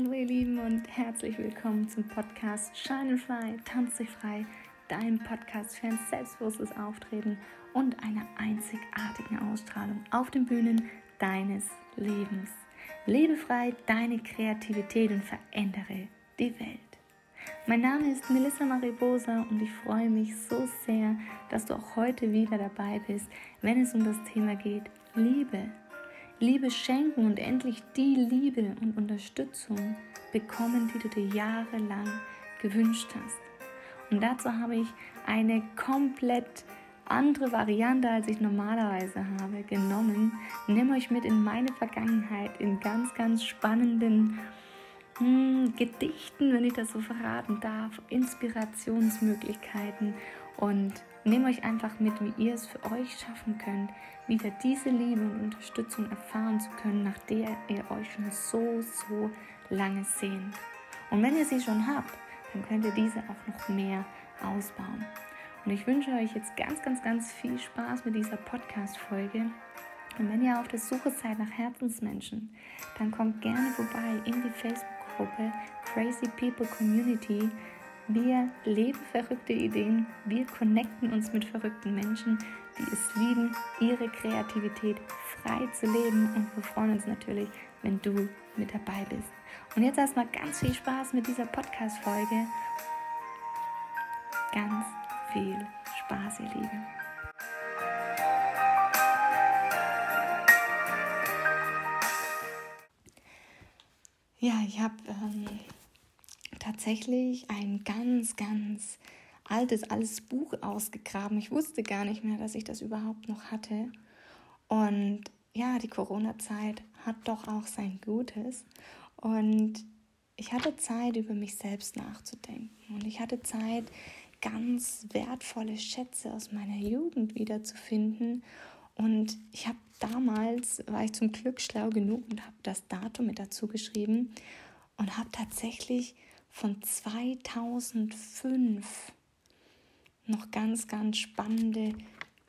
Hallo ihr Lieben und herzlich willkommen zum Podcast Shine Fly, Tanz frei, dein Podcast für ein selbstbewusstes Auftreten und eine einzigartige Ausstrahlung auf den Bühnen deines Lebens. Lebe frei deine Kreativität und verändere die Welt. Mein Name ist Melissa Maribosa und ich freue mich so sehr, dass du auch heute wieder dabei bist, wenn es um das Thema geht Liebe. Liebe schenken und endlich die Liebe und Unterstützung bekommen, die du dir jahrelang gewünscht hast. Und dazu habe ich eine komplett andere Variante, als ich normalerweise habe, genommen. Nimm euch mit in meine Vergangenheit, in ganz, ganz spannenden hm, Gedichten, wenn ich das so verraten darf, Inspirationsmöglichkeiten und nehmt euch einfach mit, wie ihr es für euch schaffen könnt, wieder diese Liebe und Unterstützung erfahren zu können, nach der ihr euch schon so, so lange sehnt. Und wenn ihr sie schon habt, dann könnt ihr diese auch noch mehr ausbauen. Und ich wünsche euch jetzt ganz, ganz, ganz viel Spaß mit dieser Podcast-Folge. Und wenn ihr auf der Suche seid nach Herzensmenschen, dann kommt gerne vorbei in die Facebook Gruppe Crazy People Community. Wir leben verrückte Ideen, wir connecten uns mit verrückten Menschen, die es lieben, ihre Kreativität frei zu leben und wir freuen uns natürlich, wenn du mit dabei bist. Und jetzt erstmal ganz viel Spaß mit dieser Podcast-Folge. Ganz viel Spaß, ihr Lieben. Ja, ich habe ähm, tatsächlich ein ganz, ganz altes, altes Buch ausgegraben. Ich wusste gar nicht mehr, dass ich das überhaupt noch hatte. Und ja, die Corona-Zeit hat doch auch sein Gutes. Und ich hatte Zeit, über mich selbst nachzudenken. Und ich hatte Zeit, ganz wertvolle Schätze aus meiner Jugend wiederzufinden. Und ich habe damals, war ich zum Glück schlau genug und habe das Datum mit dazu geschrieben und habe tatsächlich von 2005 noch ganz, ganz spannende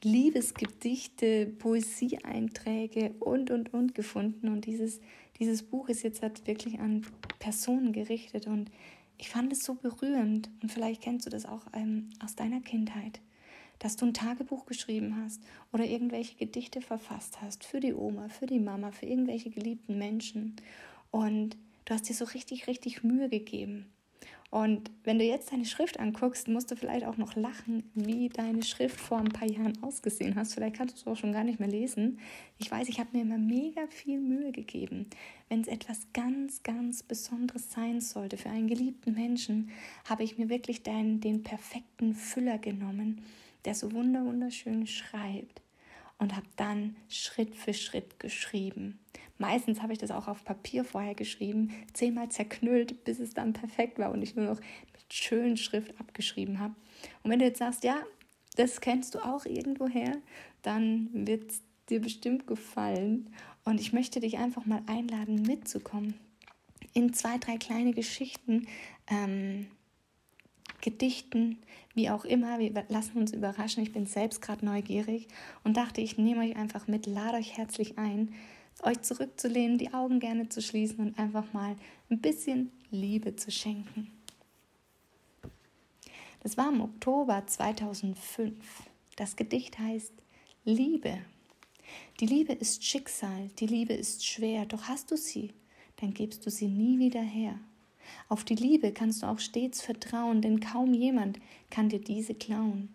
Liebesgedichte, Poesieeinträge und, und, und gefunden. Und dieses, dieses Buch ist jetzt halt wirklich an Personen gerichtet. Und ich fand es so berührend. Und vielleicht kennst du das auch ähm, aus deiner Kindheit, dass du ein Tagebuch geschrieben hast oder irgendwelche Gedichte verfasst hast für die Oma, für die Mama, für irgendwelche geliebten Menschen. Und du hast dir so richtig, richtig Mühe gegeben. Und wenn du jetzt deine Schrift anguckst, musst du vielleicht auch noch lachen, wie deine Schrift vor ein paar Jahren ausgesehen hast. Vielleicht kannst du es auch schon gar nicht mehr lesen. Ich weiß, ich habe mir immer mega viel Mühe gegeben. Wenn es etwas ganz, ganz Besonderes sein sollte für einen geliebten Menschen, habe ich mir wirklich den, den perfekten Füller genommen, der so wunderschön schreibt und habe dann Schritt für Schritt geschrieben. Meistens habe ich das auch auf Papier vorher geschrieben, zehnmal zerknüllt, bis es dann perfekt war und ich nur noch mit schönen Schrift abgeschrieben habe. Und wenn du jetzt sagst, ja, das kennst du auch irgendwoher, dann wird es dir bestimmt gefallen. Und ich möchte dich einfach mal einladen, mitzukommen in zwei, drei kleine Geschichten, ähm, Gedichten, wie auch immer. Wir lassen uns überraschen. Ich bin selbst gerade neugierig und dachte, ich nehme euch einfach mit, lade euch herzlich ein, euch zurückzulehnen, die Augen gerne zu schließen und einfach mal ein bisschen Liebe zu schenken. Das war im Oktober 2005. Das Gedicht heißt Liebe. Die Liebe ist Schicksal, die Liebe ist schwer, doch hast du sie, dann gibst du sie nie wieder her. Auf die Liebe kannst du auch stets vertrauen, denn kaum jemand kann dir diese klauen.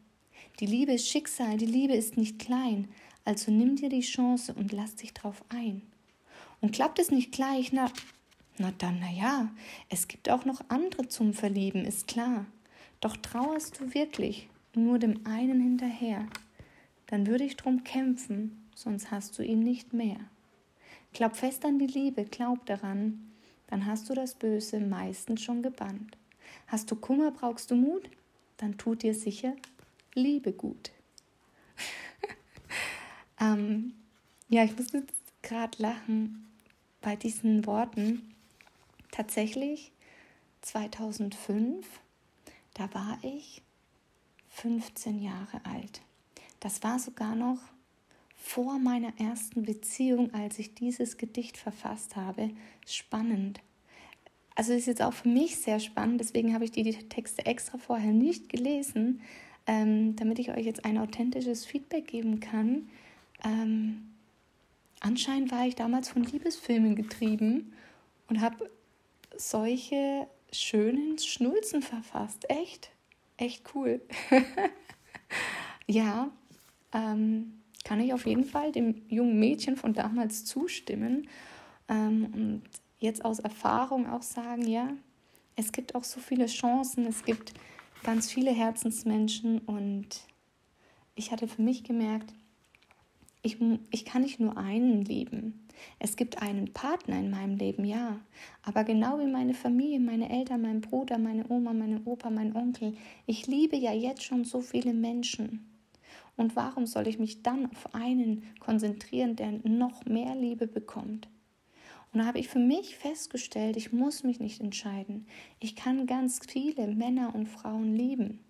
Die Liebe ist Schicksal, die Liebe ist nicht klein, also nimm dir die Chance und lass dich drauf ein. Und klappt es nicht gleich, na, na dann, na ja, es gibt auch noch andere zum Verlieben, ist klar. Doch trauerst du wirklich nur dem einen hinterher, dann würde ich drum kämpfen, sonst hast du ihn nicht mehr. Glaub fest an die Liebe, glaub daran, dann hast du das Böse meistens schon gebannt. Hast du Kummer, brauchst du Mut, dann tut dir sicher Liebe gut. Ähm, ja, ich muss jetzt gerade lachen bei diesen Worten. Tatsächlich 2005, da war ich 15 Jahre alt. Das war sogar noch vor meiner ersten Beziehung, als ich dieses Gedicht verfasst habe. Spannend. also ist jetzt auch für mich sehr spannend, deswegen habe ich die, Texte extra vorher nicht gelesen, ähm, damit ich euch jetzt ein authentisches Feedback geben kann. Ähm, anscheinend war ich damals von Liebesfilmen getrieben und habe solche schönen Schnulzen verfasst. Echt, echt cool. ja, ähm, kann ich auf jeden Fall dem jungen Mädchen von damals zustimmen ähm, und jetzt aus Erfahrung auch sagen, ja, es gibt auch so viele Chancen, es gibt ganz viele Herzensmenschen und ich hatte für mich gemerkt, ich, ich kann nicht nur einen lieben. Es gibt einen Partner in meinem Leben, ja. Aber genau wie meine Familie, meine Eltern, mein Bruder, meine Oma, meine Opa, mein Onkel, ich liebe ja jetzt schon so viele Menschen. Und warum soll ich mich dann auf einen konzentrieren, der noch mehr Liebe bekommt? Und da habe ich für mich festgestellt, ich muss mich nicht entscheiden. Ich kann ganz viele Männer und Frauen lieben.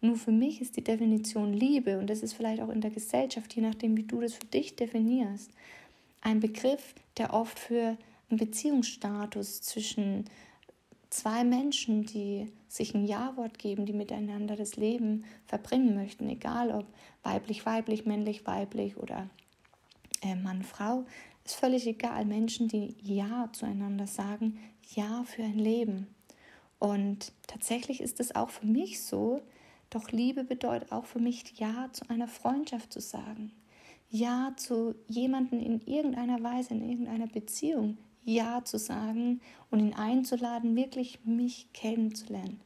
Nur für mich ist die Definition Liebe, und das ist vielleicht auch in der Gesellschaft, je nachdem, wie du das für dich definierst, ein Begriff, der oft für einen Beziehungsstatus zwischen zwei Menschen, die sich ein Ja-Wort geben, die miteinander das Leben verbringen möchten, egal ob weiblich-weiblich, männlich-weiblich oder äh, Mann-Frau, ist völlig egal. Menschen, die Ja zueinander sagen, Ja für ein Leben. Und tatsächlich ist es auch für mich so, doch Liebe bedeutet auch für mich, Ja zu einer Freundschaft zu sagen. Ja zu jemandem in irgendeiner Weise, in irgendeiner Beziehung Ja zu sagen und ihn einzuladen, wirklich mich kennenzulernen.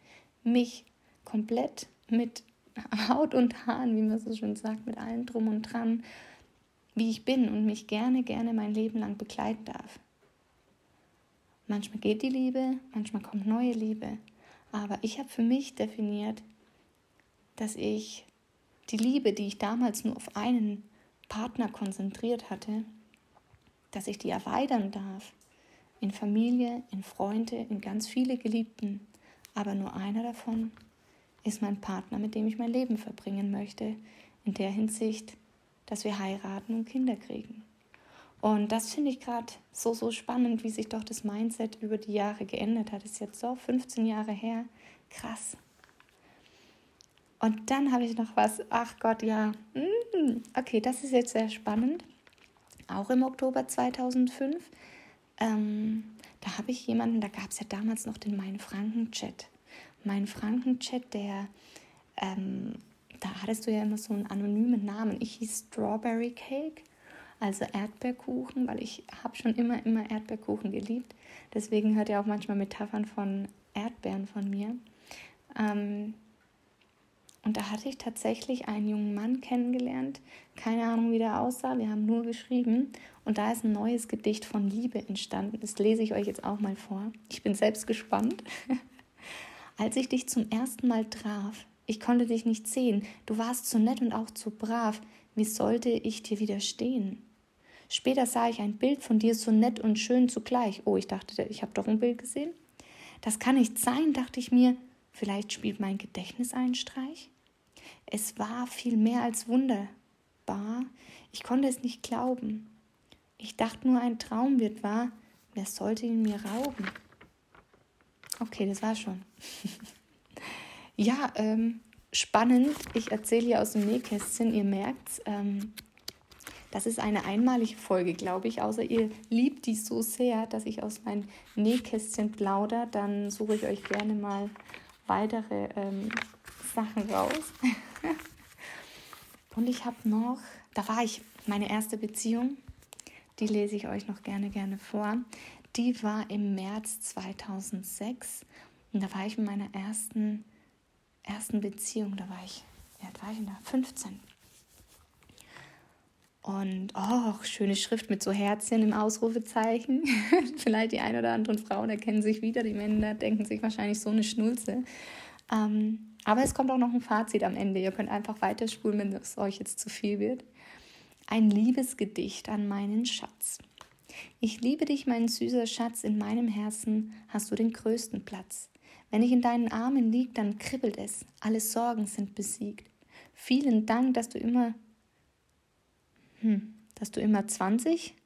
Mich komplett mit Haut und Haaren, wie man so schön sagt, mit allem drum und dran, wie ich bin und mich gerne, gerne mein Leben lang begleiten darf. Manchmal geht die Liebe, manchmal kommt neue Liebe. Aber ich habe für mich definiert, dass ich die Liebe, die ich damals nur auf einen Partner konzentriert hatte, dass ich die erweitern darf in Familie, in Freunde, in ganz viele Geliebten. Aber nur einer davon ist mein Partner, mit dem ich mein Leben verbringen möchte, in der Hinsicht, dass wir heiraten und Kinder kriegen. Und das finde ich gerade so, so spannend, wie sich doch das Mindset über die Jahre geändert hat. Das ist jetzt so 15 Jahre her. Krass. Und dann habe ich noch was, ach Gott, ja, mm, okay, das ist jetzt sehr spannend. Auch im Oktober 2005. Ähm, da habe ich jemanden, da gab es ja damals noch den Mein Franken-Chat. Mein Franken-Chat, der, ähm, da hattest du ja immer so einen anonymen Namen. Ich hieß Strawberry Cake, also Erdbeerkuchen, weil ich habe schon immer, immer Erdbeerkuchen geliebt. Deswegen hört ihr auch manchmal Metaphern von Erdbeeren von mir. Ähm, und da hatte ich tatsächlich einen jungen Mann kennengelernt. Keine Ahnung, wie der aussah. Wir haben nur geschrieben. Und da ist ein neues Gedicht von Liebe entstanden. Das lese ich euch jetzt auch mal vor. Ich bin selbst gespannt. Als ich dich zum ersten Mal traf, ich konnte dich nicht sehen. Du warst so nett und auch so brav. Wie sollte ich dir widerstehen? Später sah ich ein Bild von dir so nett und schön zugleich. Oh, ich dachte, ich habe doch ein Bild gesehen. Das kann nicht sein, dachte ich mir. Vielleicht spielt mein Gedächtnis einen Streich? Es war viel mehr als wunderbar. Ich konnte es nicht glauben. Ich dachte nur, ein Traum wird wahr. Wer sollte ihn mir rauben? Okay, das war schon. ja, ähm, spannend. Ich erzähle hier aus dem Nähkästchen. Ihr merkt, ähm, das ist eine einmalige Folge, glaube ich. Außer ihr liebt die so sehr, dass ich aus meinem Nähkästchen plauder. Dann suche ich euch gerne mal weitere ähm, Sachen raus. Und ich habe noch, da war ich, meine erste Beziehung, die lese ich euch noch gerne, gerne vor. Die war im März 2006 und da war ich in meiner ersten, ersten Beziehung, da war ich, wie alt war ich denn da? 15. Und oh, schöne Schrift mit so Herzchen im Ausrufezeichen. Vielleicht die ein oder anderen Frauen erkennen sich wieder, die Männer denken sich wahrscheinlich so eine Schnulze. Ähm, aber es kommt auch noch ein Fazit am Ende. Ihr könnt einfach weiterspulen, wenn es euch jetzt zu viel wird. Ein Liebesgedicht an meinen Schatz. Ich liebe dich, mein süßer Schatz, in meinem Herzen hast du den größten Platz. Wenn ich in deinen Armen lieg, dann kribbelt es, alle Sorgen sind besiegt. Vielen Dank, dass du immer, hm, dass du immer 20,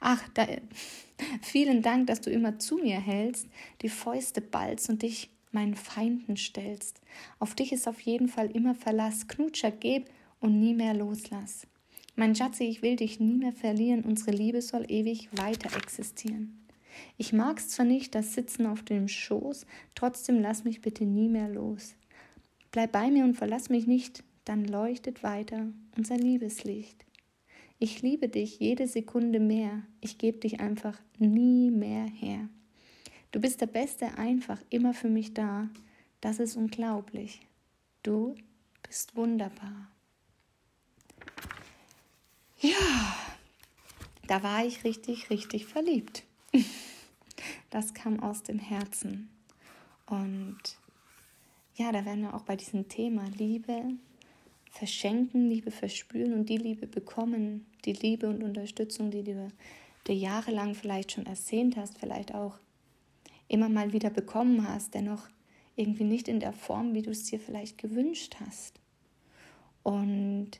Ach, da, vielen Dank, dass du immer zu mir hältst, die Fäuste ballst und dich meinen Feinden stellst. Auf dich ist auf jeden Fall immer Verlass. Knutscher, geb und nie mehr loslass. Mein Schatzi, ich will dich nie mehr verlieren, unsere Liebe soll ewig weiter existieren. Ich mag's zwar nicht, das Sitzen auf dem Schoß, trotzdem lass mich bitte nie mehr los. Bleib bei mir und verlass mich nicht, dann leuchtet weiter unser Liebeslicht. Ich liebe dich jede Sekunde mehr, ich gebe dich einfach nie mehr her. Du bist der Beste einfach immer für mich da, das ist unglaublich. Du bist wunderbar. Ja, da war ich richtig, richtig verliebt. Das kam aus dem Herzen. Und ja, da werden wir auch bei diesem Thema Liebe verschenken, Liebe verspüren und die Liebe bekommen, die Liebe und Unterstützung, die du dir jahrelang vielleicht schon ersehnt hast, vielleicht auch immer mal wieder bekommen hast, dennoch irgendwie nicht in der Form, wie du es dir vielleicht gewünscht hast. Und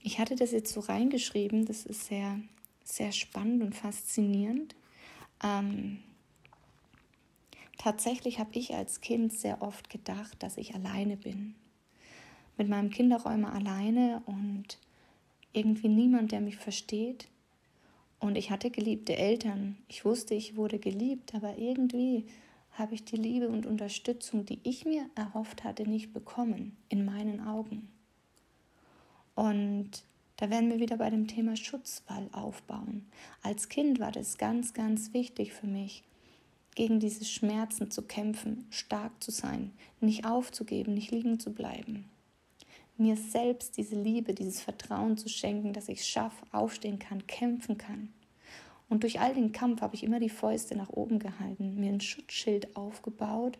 ich hatte das jetzt so reingeschrieben, das ist sehr, sehr spannend und faszinierend. Ähm, tatsächlich habe ich als Kind sehr oft gedacht, dass ich alleine bin. Mit meinem Kinderräumer alleine und irgendwie niemand, der mich versteht. Und ich hatte geliebte Eltern. Ich wusste, ich wurde geliebt, aber irgendwie habe ich die Liebe und Unterstützung, die ich mir erhofft hatte, nicht bekommen, in meinen Augen. Und da werden wir wieder bei dem Thema Schutzwall aufbauen. Als Kind war das ganz, ganz wichtig für mich, gegen diese Schmerzen zu kämpfen, stark zu sein, nicht aufzugeben, nicht liegen zu bleiben. Mir selbst diese Liebe, dieses Vertrauen zu schenken, dass ich schaffe, aufstehen kann, kämpfen kann. Und durch all den Kampf habe ich immer die Fäuste nach oben gehalten, mir ein Schutzschild aufgebaut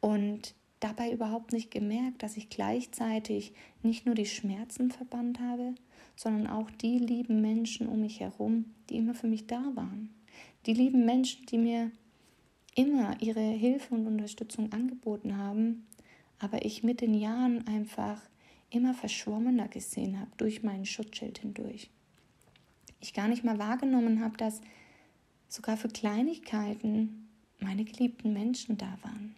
und dabei überhaupt nicht gemerkt, dass ich gleichzeitig nicht nur die Schmerzen verbannt habe, sondern auch die lieben Menschen um mich herum, die immer für mich da waren. Die lieben Menschen, die mir immer ihre Hilfe und Unterstützung angeboten haben, aber ich mit den Jahren einfach immer verschwommener gesehen habe durch mein Schutzschild hindurch. Ich gar nicht mal wahrgenommen habe, dass sogar für Kleinigkeiten meine geliebten Menschen da waren.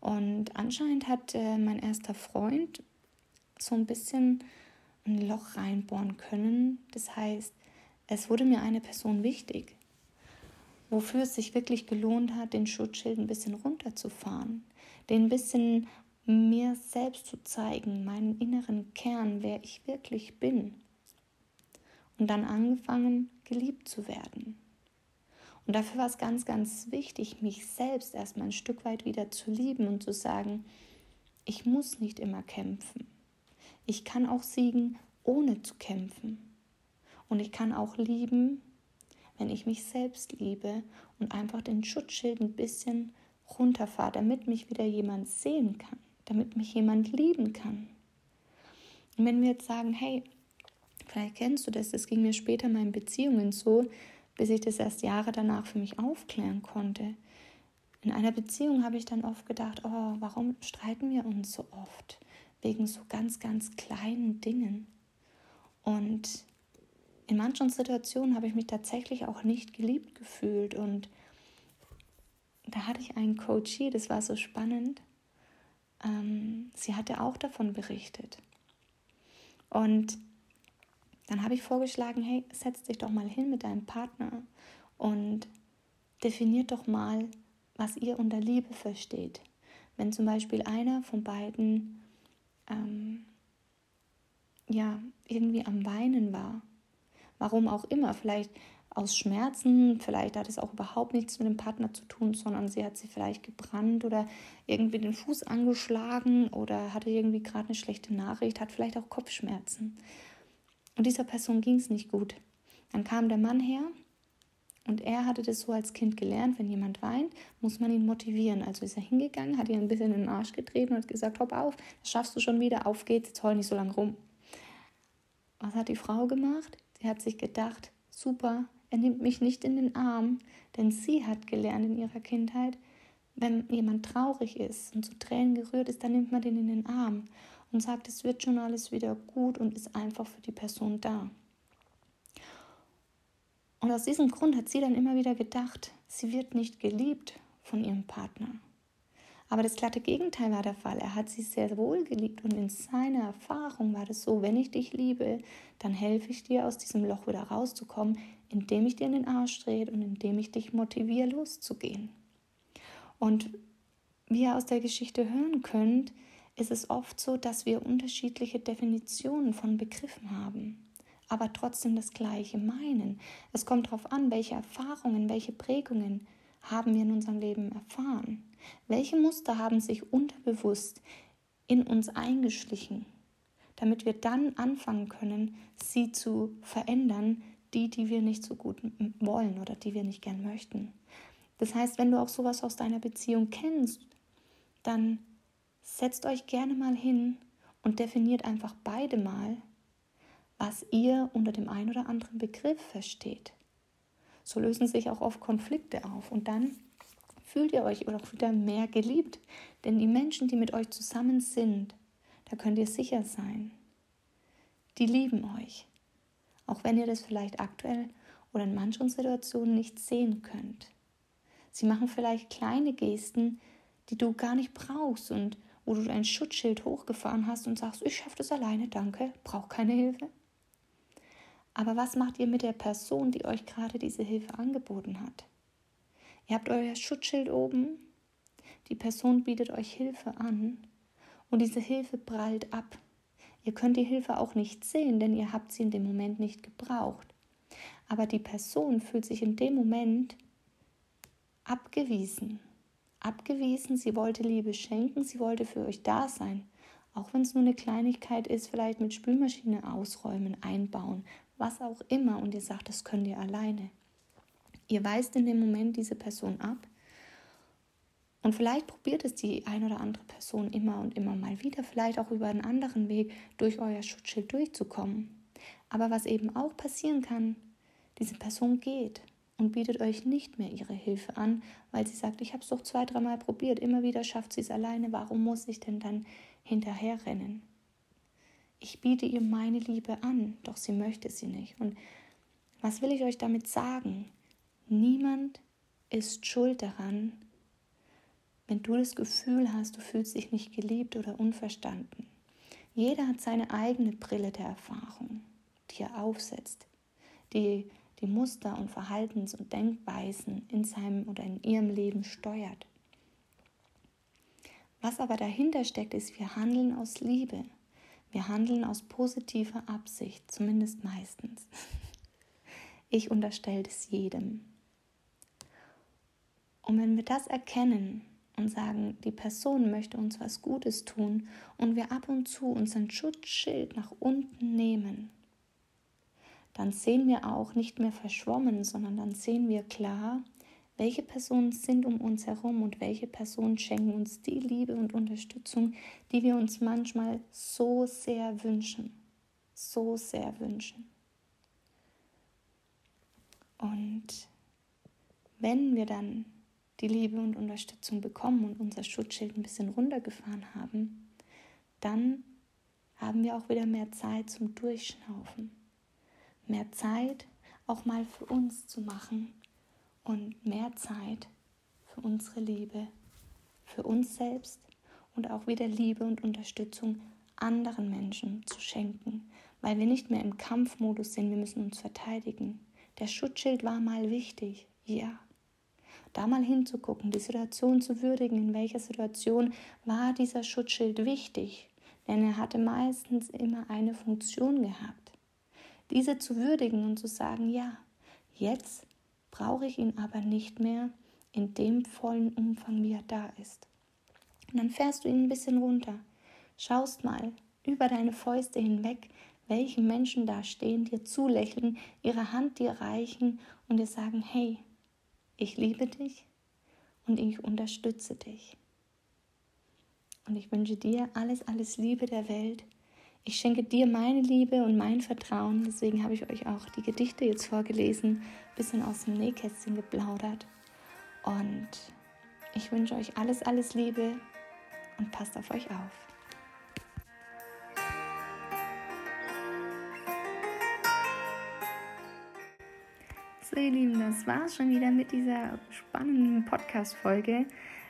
Und anscheinend hat äh, mein erster Freund so ein bisschen ein Loch reinbohren können. Das heißt, es wurde mir eine Person wichtig, wofür es sich wirklich gelohnt hat, den Schutzschild ein bisschen runterzufahren, den ein bisschen mir selbst zu zeigen, meinen inneren Kern, wer ich wirklich bin. Und dann angefangen, geliebt zu werden. Und dafür war es ganz, ganz wichtig, mich selbst erstmal ein Stück weit wieder zu lieben und zu sagen, ich muss nicht immer kämpfen. Ich kann auch siegen, ohne zu kämpfen. Und ich kann auch lieben, wenn ich mich selbst liebe und einfach den Schutzschild ein bisschen runterfahre, damit mich wieder jemand sehen kann, damit mich jemand lieben kann. Und wenn wir jetzt sagen, hey, vielleicht kennst du das, das ging mir später in meinen Beziehungen so, bis ich das erst Jahre danach für mich aufklären konnte. In einer Beziehung habe ich dann oft gedacht, oh, warum streiten wir uns so oft? Wegen so ganz, ganz kleinen Dingen. Und in manchen Situationen habe ich mich tatsächlich auch nicht geliebt gefühlt. Und da hatte ich einen Coachie, das war so spannend. Ähm, sie hatte auch davon berichtet. Und dann habe ich vorgeschlagen, hey, setz dich doch mal hin mit deinem Partner und definiert doch mal, was ihr unter Liebe versteht. Wenn zum Beispiel einer von beiden ähm, ja irgendwie am Weinen war, warum auch immer, vielleicht aus Schmerzen, vielleicht hat es auch überhaupt nichts mit dem Partner zu tun, sondern sie hat sie vielleicht gebrannt oder irgendwie den Fuß angeschlagen oder hatte irgendwie gerade eine schlechte Nachricht, hat vielleicht auch Kopfschmerzen. Und dieser Person ging es nicht gut. Dann kam der Mann her und er hatte das so als Kind gelernt, wenn jemand weint, muss man ihn motivieren. Also ist er hingegangen, hat ihn ein bisschen in den Arsch getreten und hat gesagt, hopp auf, das schaffst du schon wieder, auf geht's, jetzt heul nicht so lange rum. Was hat die Frau gemacht? Sie hat sich gedacht, super, er nimmt mich nicht in den Arm, denn sie hat gelernt in ihrer Kindheit, wenn jemand traurig ist und zu Tränen gerührt ist, dann nimmt man den in den Arm und sagt, es wird schon alles wieder gut und ist einfach für die Person da. Und aus diesem Grund hat sie dann immer wieder gedacht, sie wird nicht geliebt von ihrem Partner. Aber das glatte Gegenteil war der Fall. Er hat sie sehr wohl geliebt und in seiner Erfahrung war das so, wenn ich dich liebe, dann helfe ich dir aus diesem Loch wieder rauszukommen, indem ich dir in den Arsch drehe und indem ich dich motiviere, loszugehen. Und wie ihr aus der Geschichte hören könnt, ist es oft so, dass wir unterschiedliche Definitionen von Begriffen haben, aber trotzdem das Gleiche meinen. Es kommt darauf an, welche Erfahrungen, welche Prägungen haben wir in unserem Leben erfahren. Welche Muster haben sich unterbewusst in uns eingeschlichen, damit wir dann anfangen können, sie zu verändern, die, die wir nicht so gut wollen oder die wir nicht gern möchten. Das heißt, wenn du auch sowas aus deiner Beziehung kennst, dann setzt euch gerne mal hin und definiert einfach beide mal, was ihr unter dem einen oder anderen Begriff versteht. So lösen sich auch oft Konflikte auf und dann fühlt ihr euch auch wieder mehr geliebt. Denn die Menschen, die mit euch zusammen sind, da könnt ihr sicher sein, die lieben euch. Auch wenn ihr das vielleicht aktuell oder in manchen Situationen nicht sehen könnt. Sie machen vielleicht kleine Gesten, die du gar nicht brauchst und wo du ein Schutzschild hochgefahren hast und sagst, ich schaffe das alleine, danke, brauche keine Hilfe. Aber was macht ihr mit der Person, die euch gerade diese Hilfe angeboten hat? Ihr habt euer Schutzschild oben, die Person bietet euch Hilfe an und diese Hilfe prallt ab. Ihr könnt die Hilfe auch nicht sehen, denn ihr habt sie in dem Moment nicht gebraucht. Aber die Person fühlt sich in dem Moment abgewiesen. Abgewiesen, sie wollte Liebe schenken, sie wollte für euch da sein. Auch wenn es nur eine Kleinigkeit ist, vielleicht mit Spülmaschine ausräumen, einbauen, was auch immer. Und ihr sagt, das könnt ihr alleine. Ihr weist in dem Moment diese Person ab. Und vielleicht probiert es die ein oder andere Person immer und immer mal wieder, vielleicht auch über einen anderen Weg durch euer Schutzschild durchzukommen. Aber was eben auch passieren kann, diese Person geht und bietet euch nicht mehr ihre Hilfe an, weil sie sagt, ich habe es doch zwei, dreimal probiert, immer wieder schafft sie es alleine, warum muss ich denn dann hinterherrennen? Ich biete ihr meine Liebe an, doch sie möchte sie nicht. Und was will ich euch damit sagen? Niemand ist schuld daran, wenn du das Gefühl hast, du fühlst dich nicht geliebt oder unverstanden. Jeder hat seine eigene Brille der Erfahrung, die er aufsetzt, die die Muster und Verhaltens- und Denkweisen in seinem oder in ihrem Leben steuert. Was aber dahinter steckt, ist, wir handeln aus Liebe. Wir handeln aus positiver Absicht, zumindest meistens. Ich unterstelle es jedem. Und wenn wir das erkennen und sagen, die Person möchte uns was Gutes tun und wir ab und zu unseren Schutzschild nach unten nehmen, dann sehen wir auch nicht mehr verschwommen, sondern dann sehen wir klar, welche Personen sind um uns herum und welche Personen schenken uns die Liebe und Unterstützung, die wir uns manchmal so sehr wünschen, so sehr wünschen. Und wenn wir dann die Liebe und Unterstützung bekommen und unser Schutzschild ein bisschen runtergefahren haben, dann haben wir auch wieder mehr Zeit zum Durchschnaufen. Mehr Zeit auch mal für uns zu machen und mehr Zeit für unsere Liebe, für uns selbst und auch wieder Liebe und Unterstützung anderen Menschen zu schenken, weil wir nicht mehr im Kampfmodus sind, wir müssen uns verteidigen. Der Schutzschild war mal wichtig, ja, da mal hinzugucken, die Situation zu würdigen, in welcher Situation war dieser Schutzschild wichtig, denn er hatte meistens immer eine Funktion gehabt. Diese zu würdigen und zu sagen, ja, jetzt brauche ich ihn aber nicht mehr in dem vollen Umfang, wie er da ist. Und dann fährst du ihn ein bisschen runter, schaust mal über deine Fäuste hinweg, welche Menschen da stehen, dir zulächeln, ihre Hand dir reichen und dir sagen, hey, ich liebe dich und ich unterstütze dich. Und ich wünsche dir alles, alles Liebe der Welt. Ich schenke dir meine Liebe und mein Vertrauen. Deswegen habe ich euch auch die Gedichte jetzt vorgelesen, ein bisschen aus dem Nähkästchen geplaudert. Und ich wünsche euch alles, alles Liebe und passt auf euch auf. So, ihr Lieben, das war's schon wieder mit dieser spannenden Podcast-Folge.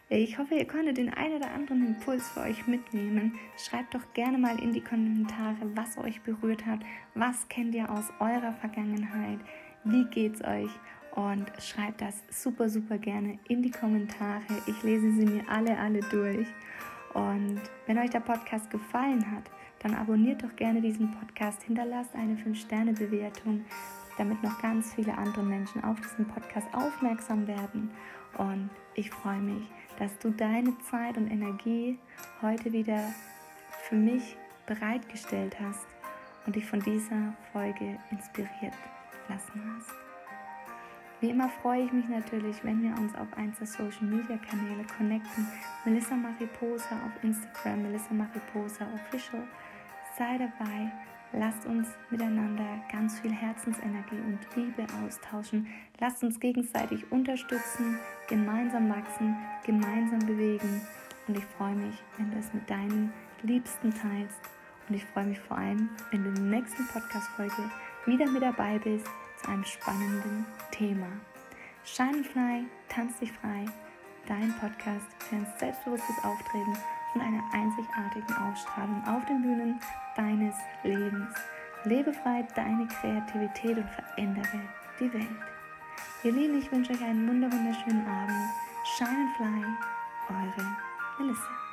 Ich hoffe, ihr konntet den einen oder anderen Impuls für euch mitnehmen. Schreibt doch gerne mal in die Kommentare, was euch berührt hat. Was kennt ihr aus eurer Vergangenheit? Wie geht's euch? Und schreibt das super, super gerne in die Kommentare. Ich lese sie mir alle, alle durch. Und wenn euch der Podcast gefallen hat, dann abonniert doch gerne diesen Podcast, hinterlasst eine 5-Sterne-Bewertung, damit noch ganz viele andere Menschen auf diesen Podcast aufmerksam werden. Und ich freue mich, dass du deine Zeit und Energie heute wieder für mich bereitgestellt hast und dich von dieser Folge inspiriert lassen hast. Wie immer freue ich mich natürlich, wenn wir uns auf eins der Social Media Kanäle connecten. Melissa Mariposa auf Instagram, Melissa Mariposa Official. Sei dabei, lasst uns miteinander ganz viel Herzensenergie und Liebe austauschen. Lasst uns gegenseitig unterstützen, gemeinsam wachsen, gemeinsam bewegen. Und ich freue mich, wenn du es mit deinen Liebsten teilst. Und ich freue mich vor allem, wenn du in der nächsten Podcast-Folge wieder mit dabei bist zu einem spannenden Thema. Shine Fly, tanz dich frei, dein Podcast für ein selbstbewusstes Auftreten und eine einzigartigen Ausstrahlung auf den Bühnen deines Lebens. Lebe frei deine Kreativität und verändere die Welt. Ihr Lieben, ich wünsche euch einen wunderschönen Abend. Shine and Fly, eure Melissa.